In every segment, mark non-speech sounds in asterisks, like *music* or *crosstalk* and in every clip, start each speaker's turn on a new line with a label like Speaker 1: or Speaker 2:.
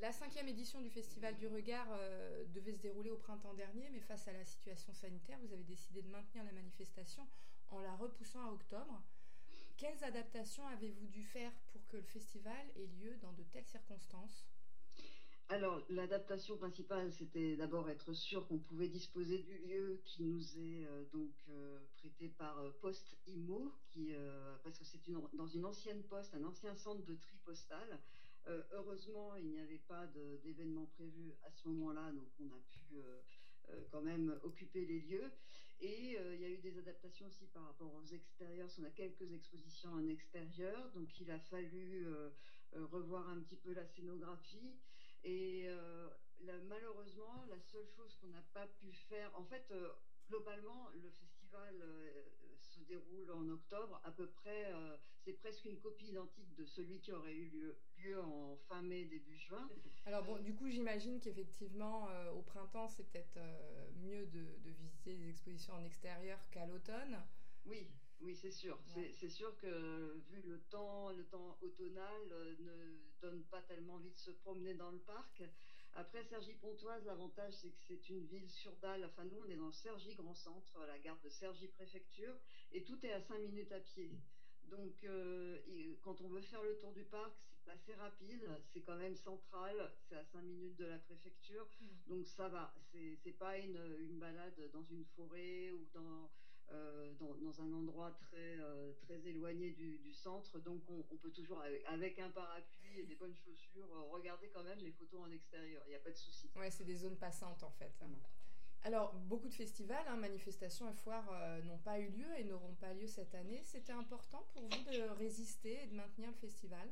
Speaker 1: La cinquième édition du Festival du Regard euh, devait se dérouler au printemps dernier, mais face à la situation sanitaire, vous avez décidé de maintenir la manifestation en la repoussant à octobre. Quelles adaptations avez-vous dû faire pour que le festival ait lieu dans de telles circonstances?
Speaker 2: Alors, l'adaptation principale, c'était d'abord être sûr qu'on pouvait disposer du lieu qui nous est euh, donc euh, prêté par Poste Imo, qui, parce que c'est dans une ancienne poste, un ancien centre de tri postal. Heureusement, il n'y avait pas d'événement prévu à ce moment-là, donc on a pu quand même occuper les lieux. Et il y a eu des adaptations aussi par rapport aux extérieurs. On a quelques expositions en extérieur, donc il a fallu revoir un petit peu la scénographie. Et euh, malheureusement, la seule chose qu'on n'a pas pu faire, en fait, euh, globalement, le festival euh, se déroule en octobre, à peu près, c'est presque une copie identique de celui qui aurait eu lieu, lieu en fin mai, début juin.
Speaker 1: Alors bon, du coup, j'imagine qu'effectivement, au printemps, c'est peut-être mieux de, de, visiter les expositions en extérieur qu'à l'automne.
Speaker 2: Oui, oui, c'est sûr. C'est sûr que vu le temps, le temps automnal euh, ne donne pas tellement envie de se promener dans le parc. Après Cergy-Pontoise, l'avantage c'est que c'est une ville sur dalle. Enfin, nous, on est dans Cergy Grand Centre, la gare de Cergy Préfecture, et tout est à 5 minutes à pied. Donc, euh, quand on veut faire le tour du parc, c'est assez rapide. C'est quand même central. C'est à 5 minutes de la préfecture. Mm. Donc, ça va. C'est pas une, une balade dans une forêt ou dans euh, dans, un endroit très, euh, très éloigné du, centre. Donc on, peut toujours, avec, un parapluie et des bonnes chaussures, euh, regarder quand même les photos en extérieur. Il n'y a pas de souci.
Speaker 1: Ouais, c'est des zones passantes en fait. Alors, beaucoup de festivals, hein, manifestations et foires n'ont pas eu lieu et n'auront pas lieu cette année. C'était important pour vous de résister et de maintenir le festival?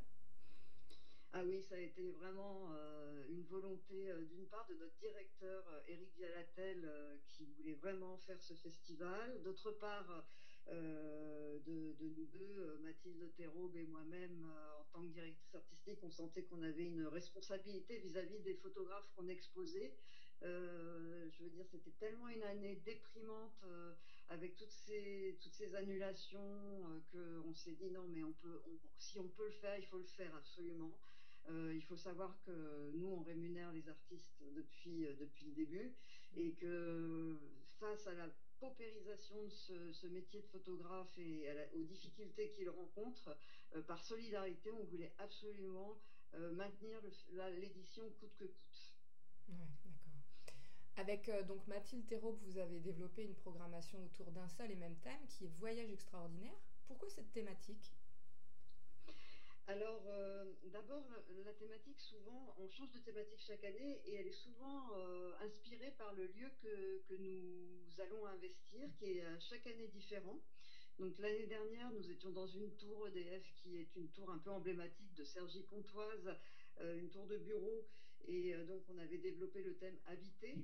Speaker 2: Ah oui, ça a été vraiment euh, une volonté euh, d'une part de notre directeur euh, Éric Vialatel qui voulait vraiment faire ce festival, d'autre part de, nous deux, Mathilde Théraube et moi-même, en tant que directrice artistique, on sentait qu'on avait une responsabilité vis-à-vis des photographes qu'on exposait. je veux dire, c'était tellement une année déprimante avec toutes ces, toutes ces annulations qu'on s'est dit non, mais on peut, si on peut le faire, il faut le faire absolument. Euh, il faut savoir que nous, on rémunère les artistes depuis, euh, depuis le début et que face à la paupérisation de ce, métier de photographe et aux difficultés qu'il rencontre, euh, par solidarité, on voulait absolument maintenir l'édition coûte que coûte.
Speaker 1: Avec donc Mathilde Théraube, vous avez développé une programmation autour d'un seul et même thème qui est Voyage extraordinaire. Pourquoi cette thématique?
Speaker 2: Alors, euh, d'abord, la, thématique, souvent, on change de thématique chaque année et elle est souvent euh, inspirée par le lieu que, nous allons investir, qui est chaque année différent. Donc, l'année dernière, nous étions dans une tour EDF qui est une tour un peu emblématique de Cergy-Pontoise, euh, une tour de bureau. Et donc, on avait développé le thème habité,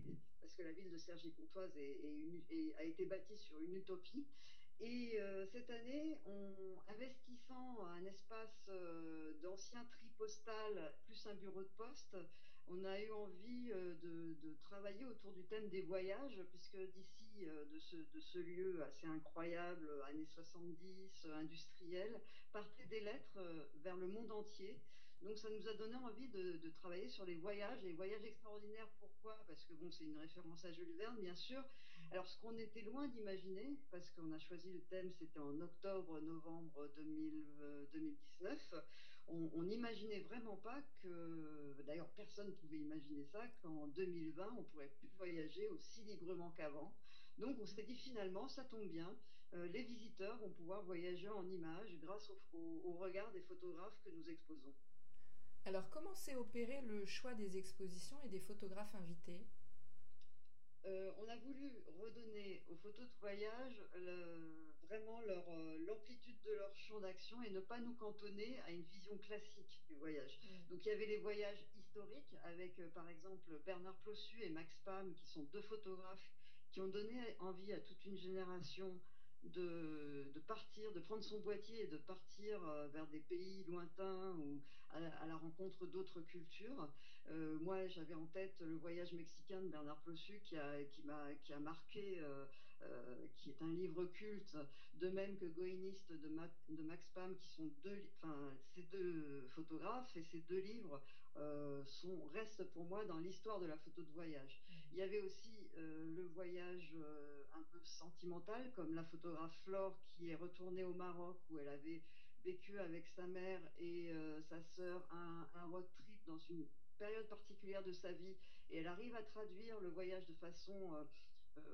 Speaker 2: parce que la ville de Cergy-Pontoise a été bâtie sur une utopie. Et euh, cette année, en investissant un espace euh, d'ancien tri postal plus un bureau de poste, on a eu envie euh, de, travailler autour du thème des voyages, puisque d'ici, de, ce, de lieu assez incroyable, années 70, industriel, partaient des lettres vers le monde entier. Donc ça nous a donné envie de, travailler sur les voyages, les voyages extraordinaires. Pourquoi? Parce que bon, c'est une référence à Jules Verne, bien sûr. Alors ce qu'on était loin d'imaginer, parce qu'on a choisi le thème, c'était en octobre-novembre 2019, on n'imaginait vraiment pas que, d'ailleurs personne ne pouvait imaginer ça, qu'en 2020, on pourrait plus voyager aussi librement qu'avant. Donc on s'est dit finalement, ça tombe bien, euh, les visiteurs vont pouvoir voyager en images grâce au regard des photographes que nous exposons.
Speaker 1: Alors, comment s'est opéré le choix des expositions et des photographes invités?
Speaker 2: Euh, on a voulu redonner aux photos de voyage vraiment euh, l'amplitude de leur champ d'action et ne pas nous cantonner à une vision classique du voyage. Mm. Donc il y avait les voyages historiques avec euh, par exemple Bernard Plossu et Max Pam qui sont deux photographes qui ont donné envie à toute une génération de, partir, de prendre son boîtier et de partir euh, vers des pays lointains ou à, la rencontre d'autres cultures. Euh, moi, j'avais en tête le voyage mexicain de Bernard Plossu qui qui a marqué, euh, qui est un livre culte, de même que Goïniste de, de Max Pam, qui sont deux, enfin, ces deux photographes et ces deux livres sont, restent pour moi dans l'histoire de la photo de voyage. Mmh. Il y avait aussi le voyage un peu sentimental, comme la photographe Flore qui est retournée au Maroc où elle avait vécu avec sa mère et sa sœur un, un road trip dans une période particulière de sa vie et elle arrive à traduire le voyage de façon euh, euh,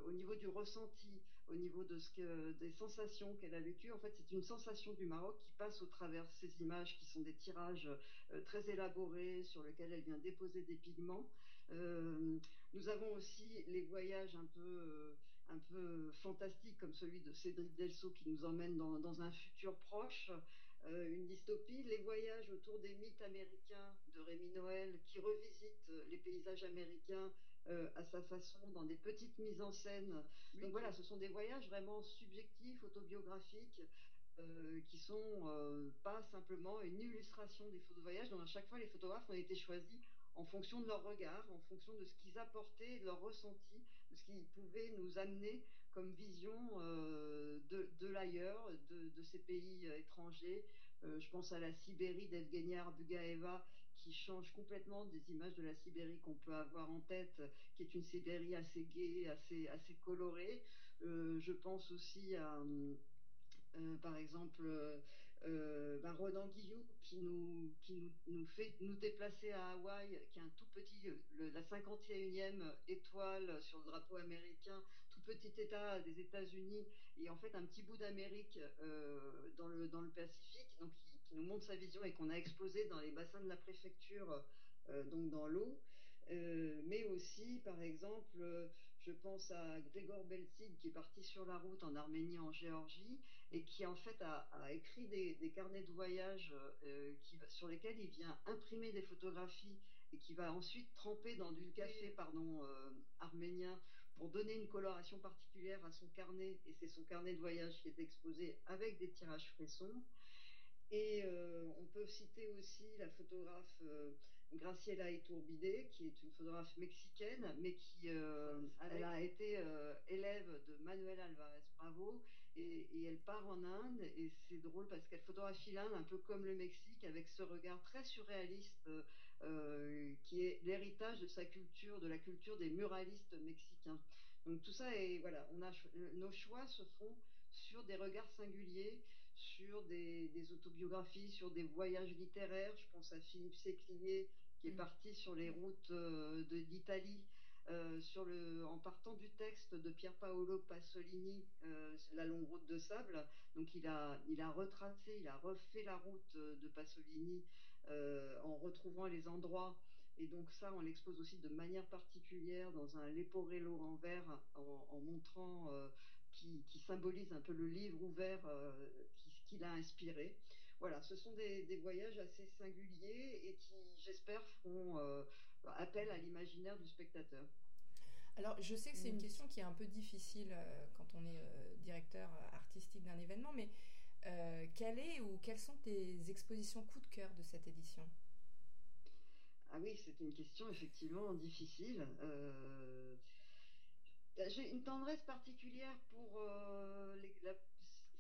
Speaker 2: au niveau du ressenti, au niveau de ce que des sensations qu'elle a vécues. En fait, c'est une sensation du Maroc qui passe au travers ces images qui sont des tirages euh, très élaborés sur lesquels elle vient déposer des pigments. nous avons aussi les voyages un peu un peu fantastiques comme celui de Cédric Delso qui nous emmène dans, dans un futur proche. Euh, une dystopie, les voyages autour des mythes américains de Rémi Noël, qui revisite euh, les paysages américains euh, à sa façon, dans des petites mises en scène. Donc voilà, ce sont des voyages vraiment subjectifs, autobiographiques, euh, qui sont euh, pas simplement une illustration des photos de voyage. Donc à chaque fois, les photographes ont été choisis en fonction de leur regard, en fonction de ce qu'ils apportaient, de leur ressenti, de ce qu'ils pouvaient nous amener comme vision euh, de, de l'ailleurs, de, de, ces pays étrangers. Je pense à la Sibérie d'Evgenia Bugaeva qui change complètement des images de la Sibérie qu'on peut avoir en tête, qui est une Sibérie assez gaie, assez, assez colorée. Euh, je pense aussi à, euh, par exemple, euh, euh, Guillou qui nous qui nous, nous, fait nous déplacer à Hawaï, qui est un tout petit, la 51e étoile sur le drapeau américain, tout petit État des États-Unis, et en fait un petit bout d'Amérique euh, dans le dans le Pacifique, donc qui, qui, nous montre sa vision et qu'on a exposé dans les bassins de la préfecture, euh, donc dans l'eau. Euh, mais aussi, par exemple, je pense à Grégor Belzig qui est parti sur la route en Arménie, en Géorgie, et qui en fait a, écrit des, carnets de voyage euh, sur lesquels il vient imprimer des photographies et qui va ensuite tremper dans du café euh, arménien pour donner une coloration particulière à son carnet. Et c'est son carnet de voyage qui est exposé avec des tirages frissons. Et euh, on peut citer aussi la photographe euh, Graciela Iturbide, qui est une photographe mexicaine, mais qui euh, elle a été élève de Manuel Alvarez Bravo, et, et, elle part en Inde, et c'est drôle parce qu'elle photographie l'Inde un peu comme le Mexique, avec ce regard très surréaliste qui est l'héritage de sa culture, de la culture des muralistes mexicains. Donc tout ça est voilà, on a nos choix se font sur des regards singuliers, sur des, des, autobiographies, sur des voyages littéraires. Je pense à Philippe Séclier qui est mmh. parti sur les routes euh, d'Italie. Euh, sur le, en partant du texte de Pier Paolo Pasolini, euh, La longue route de sable. Donc il a, il a retracé, il a refait la route de Pasolini euh, en retrouvant les endroits. Et donc ça, on l'expose aussi de manière particulière dans un Leporello en verre, en, en montrant qui, qui, symbolise un peu le livre ouvert qui a inspiré. Voilà, ce sont des, des, voyages assez singuliers et qui, j'espère, feront euh, appel à l'imaginaire du spectateur.
Speaker 1: Alors, je sais que c'est une question qui est un peu difficile euh, quand on est euh, directeur artistique d'un événement, mais euh, quelle est ou quelles sont tes expositions coup de cœur de cette édition?
Speaker 2: Ah oui, c'est une question effectivement difficile. Euh, J'ai une tendresse particulière pour euh, les, la,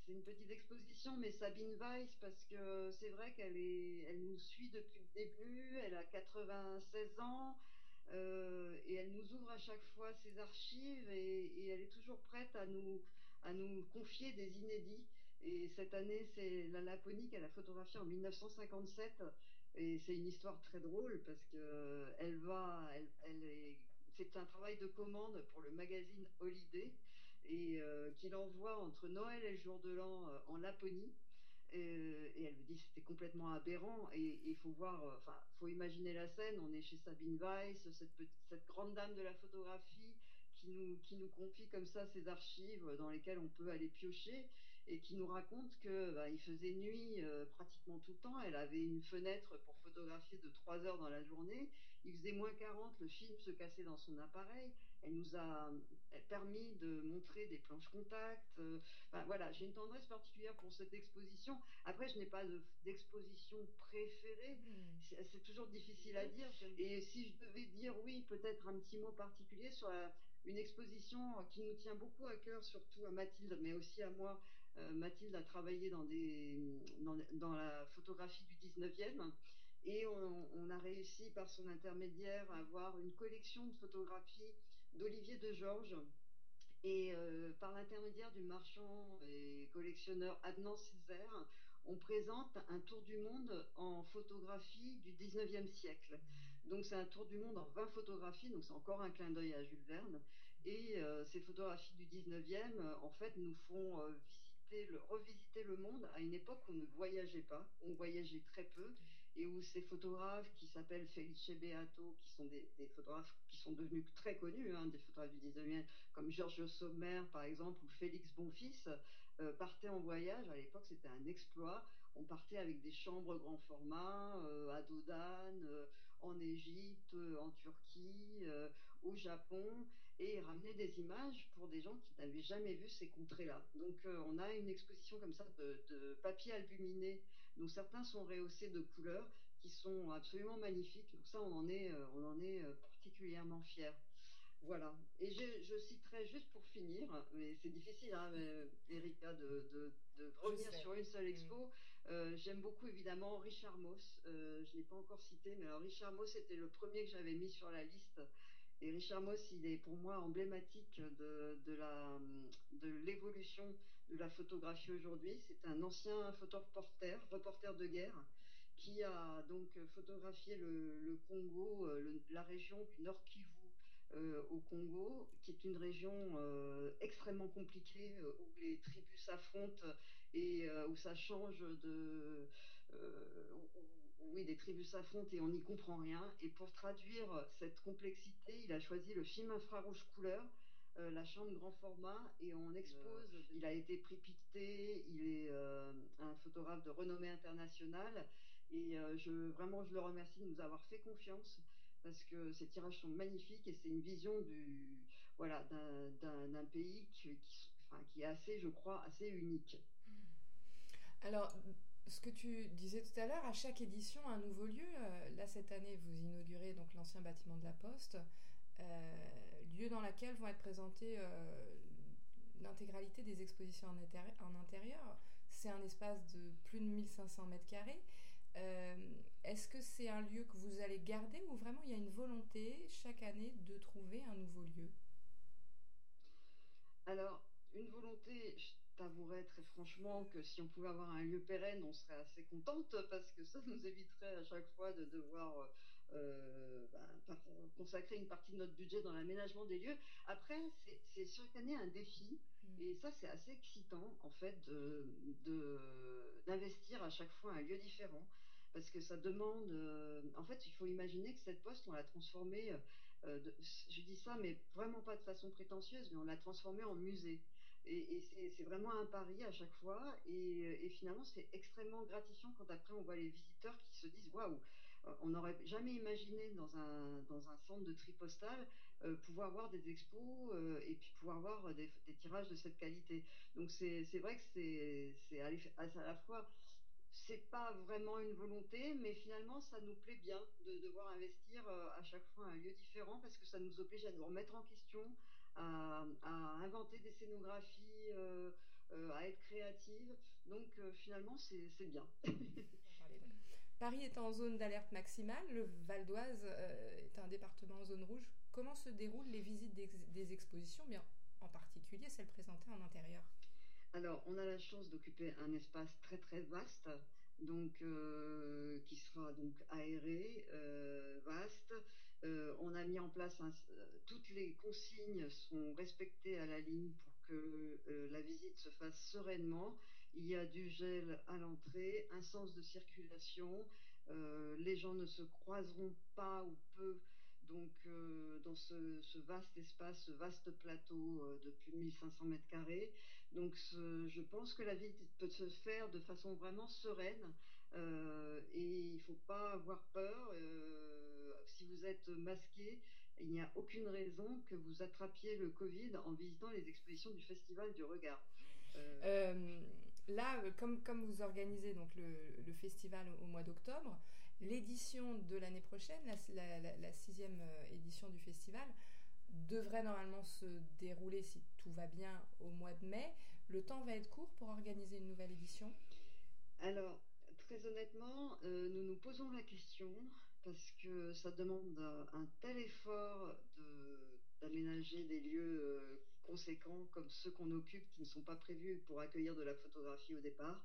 Speaker 2: c'est une petite exposition, mais Sabine Weiss, parce que c'est vrai qu'elle est, elle nous suit depuis le début. Elle a 96 ans. Euh, et elle nous ouvre à chaque fois ses archives et, elle est toujours prête à nous, à nous confier des inédits. Et cette année, c'est la Laponie qu'elle a photographiée en 1957. Et c'est une histoire très drôle parce que elle va, elle, elle est, c'est un travail de commande pour le magazine Holiday et euh, qu'il envoie entre Noël et le jour de l'an euh, en Laponie. Et, et, elle me dit c'était complètement aberrant. Et il faut voir enfin euh, faut imaginer la scène. On est chez Sabine Weiss cette grande dame de la photographie qui nous confie comme ça ses archives dans lesquelles on peut aller piocher et qui nous raconte que bah, il faisait nuit euh, pratiquement tout le temps. Elle avait une fenêtre pour photographier de 3 heures dans la journée. Il faisait moins 40 le film se cassait dans son appareil. Elle nous a permis de montrer des planches contact euh, enfin, voilà j'ai une tendresse particulière pour cette exposition. Après je n'ai pas d'exposition de, préférée. Mmh. c'est toujours difficile à dire. et si je devais dire oui peut-être un petit mot particulier sur la, une exposition qui nous tient beaucoup à cœur surtout à Mathilde mais aussi à moi. Euh, Mathilde a travaillé dans, des, dans, dans la photographie du 19e Et on, a réussi par son intermédiaire à avoir une collection de photographies d'Olivier de Georges. Et par l'intermédiaire du marchand et collectionneur Adnan Césaire, on présente un tour du monde en photographie du 19e siècle. Donc c'est un tour du monde en 20 photographies, donc c'est encore un clin d'œil à Jules Verne. Et euh, ces photographies du 19e, euh, en fait, nous font euh, visiter revisiter le monde à une époque où on ne voyageait pas, on voyageait très peu, et où ces photographes qui s'appellent Felice Beato, qui sont des, photographes qui sont devenus très connus, hein, des photographes du 19e, comme Giorgio Sommer par exemple, ou Félix Bonfils, partaient en voyage. À l'époque, c'était un exploit. On partait avec des chambres grand format à Dodane, en Égypte, en Turquie, au Japon et ramener des images pour des gens qui n'avaient jamais vu ces contrées-là. Donc euh, on a une exposition comme ça de, papier albuminé, dont certains sont rehaussés de couleurs, qui sont absolument magnifiques. Donc ça, on en est, euh, on en est euh, particulièrement fiers. Voilà. Et je, citerai juste pour finir, mais c'est difficile, hein, Erika, de, revenir sur une seule mm. expo. J'aime beaucoup évidemment Richard Moss. je ne l'ai pas encore cité, mais alors Richard Moss était le premier que j'avais mis sur la liste et Richard Moss, il est pour moi emblématique de, de l'évolution de, la photographie aujourd'hui. C'est un ancien photoreporter, reporter de guerre, qui a donc photographié le, Congo, euh, la région du Nord Kivu euh, au Congo, qui est une région euh, extrêmement compliquée où les tribus s'affrontent et où ça change de oui, des tribus s'affrontent et on n'y comprend rien. Et pour traduire cette complexité, il a choisi le film infrarouge couleur, euh, la chambre grand format, et on expose. Il a été prépicté, il est euh, un photographe de renommée internationale, et euh, je vraiment je le remercie de nous avoir fait confiance parce que ces tirages sont magnifiques et c'est une vision du voilà d'un pays qui, qui, enfin, qui est assez, je crois, assez unique.
Speaker 1: Alors, ce que tu disais tout à l'heure, à chaque édition, un nouveau lieu. Là, cette année, vous inaugurez donc l'ancien bâtiment de la Poste, euh, lieu dans lequel vont être présentées euh, l'intégralité des expositions en, intérieur. C'est un espace de plus de 1500 mètres carrés. Est-ce que c'est un lieu que vous allez garder ou vraiment il y a une volonté chaque année de trouver un nouveau lieu?
Speaker 2: Alors, une volonté, t'avouerais très franchement que si on pouvait avoir un lieu pérenne, on serait assez contente parce que ça nous éviterait à chaque fois de devoir euh, ben, consacrer une partie de notre budget dans l'aménagement des lieux. Après, c'est chaque année un défi mm. et ça c'est assez excitant en fait d'investir de, à chaque fois un lieu différent parce que ça demande. Euh, en fait, il faut imaginer que cette poste, on l'a transformée. Euh, je dis ça, mais vraiment pas de façon prétentieuse, mais on l'a transformée en musée. Et, c'est vraiment un pari à chaque fois. Et, finalement, c'est extrêmement gratifiant quand après on voit les visiteurs qui se disent waouh, on n'aurait jamais imaginé dans un, dans un centre de tri postal euh, pouvoir avoir des expos euh, et puis pouvoir avoir des, tirages de cette qualité. Donc c'est vrai que c'est à, à la fois c'est pas vraiment une volonté, mais finalement, ça nous plaît bien de devoir investir à chaque fois un lieu différent parce que ça nous oblige à nous remettre en question, à, inventer des scénographies, euh, euh, à être créative. Donc euh, finalement, c'est bien.
Speaker 1: Paris est en zone d'alerte maximale, le Val d'Oise est un département en zone rouge. Comment se déroulent les visites des, expositions, bien en particulier celles présentées en intérieur?
Speaker 2: Alors, on a la chance d'occuper un espace très très vaste, donc qui sera donc aéré, vaste, euh, on a mis en place euh, toutes les consignes sont respectées à la ligne pour que euh, la visite se fasse sereinement. Il y a du gel à l'entrée, un sens de circulation. les gens ne se croiseront pas ou peu. Donc, dans ce, vaste espace, ce vaste plateau de plus de 1500 mètres carrés. Donc, je pense que la visite peut se faire de façon vraiment sereine. et il ne faut pas avoir peur si vous êtes masqué, il n'y a aucune raison que vous attrapiez le Covid en visitant les expositions du Festival du Regard.
Speaker 1: Euh, euh, là, comme, comme vous organisez donc le, festival au, mois d'octobre, l'édition de l'année prochaine, la, sixième euh, édition du festival, devrait normalement se dérouler, si tout va bien, au mois de mai. Le temps va être court pour organiser une nouvelle édition?
Speaker 2: Alors, très honnêtement, euh, nous nous posons la question parce que ça demande un, tel effort de, d'aménager des lieux euh, conséquents comme ceux qu'on occupe qui ne sont pas prévus pour accueillir de la photographie au départ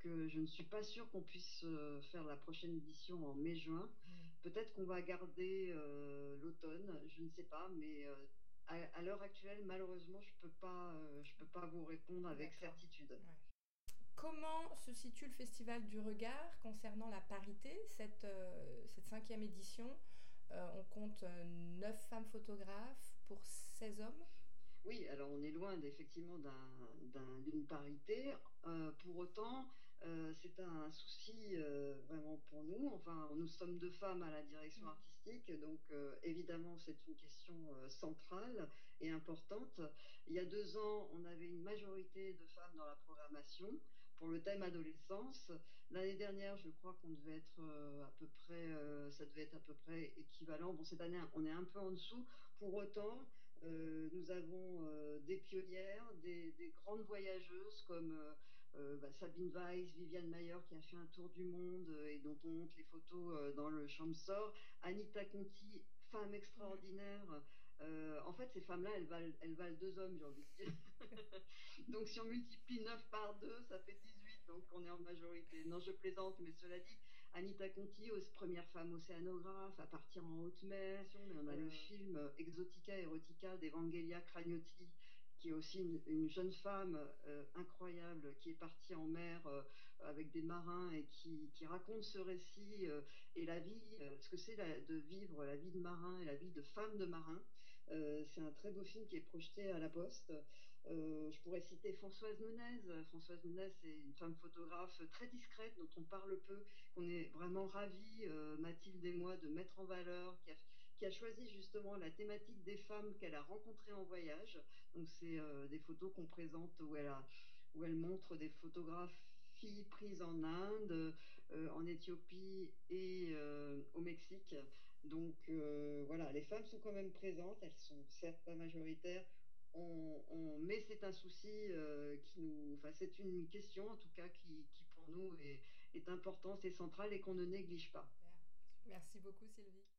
Speaker 2: que je ne suis pas sûre qu'on puisse euh, faire la prochaine édition en mai-juin.
Speaker 1: Mm.
Speaker 2: Peut-être qu'on va garder euh, l'automne, je ne sais pas, mais euh, à, à l'heure actuelle, malheureusement, je peux pas, euh, je peux pas vous répondre avec certitude.
Speaker 1: Ouais. Comment se situe le Festival du Regard concernant la parité Cette, cette cinquième édition, on compte euh, 9 femmes photographes pour 16 hommes?
Speaker 2: Oui, alors on est loin effectivement d'un, d'un- d'une parité. Euh, pour autant, euh, c'est un souci euh, vraiment pour nous. Enfin, nous sommes deux femmes à la direction
Speaker 1: Mm.
Speaker 2: artistique, donc évidemment c'est une question centrale et importante. Il y a deux ans, on avait une majorité de femmes dans la programmation pour le thème adolescence. L'année dernière, je crois qu'on devait être à peu près, ça devait être à peu près équivalent. Bon, cette année, on est un peu en dessous. Pour autant, euh, nous avons euh, des pionnières, des, des, grandes voyageuses comme euh, bah, Sabine Weiss, Viviane Mayer qui a fait un tour du monde et dont on montre les photos dans le champ de sort, Anita Conti, femme
Speaker 1: Mm.
Speaker 2: extraordinaire. En fait, ces femmes-là, elles valent, elles valent deux hommes, j'ai envie de dire. *laughs* donc, si on multiplie 9 par 2, ça fait 18, donc on est en majorité. Non, je plaisante, mais cela dit, Anita Conti, première femme océanographe, à partir en haute mer. Mais on a le film euh, Exotica Erotica d'Evangelia Cragnotti, qui est aussi une, une jeune femme euh, incroyable qui est partie en mer euh, avec des marins et qui, qui raconte ce récit euh, et la vie, ce que c'est de vivre la vie de marin et la vie de femme de marin. C'est un très beau film qui est projeté à la Poste. Euh, je pourrais citer Françoise Nunez. Françoise Nunez, c'est une femme photographe très discrète dont on parle peu, qu'on est vraiment ravis, euh, Mathilde et moi, de mettre en valeur, qui a, choisi justement la thématique des femmes qu'elle a rencontrées en voyage. Donc c'est euh, des photos qu'on présente où elle, montre des photographies prises en Inde, euh, en Éthiopie et euh, au Mexique. Donc euh, voilà, les femmes sont quand même présentes, elles sont certes pas majoritaires, on, mais c'est un souci euh, qui nous, enfin c'est une question en tout cas qui, pour nous est, importante et centrale et qu'on ne néglige pas.
Speaker 1: Merci beaucoup Sylvie.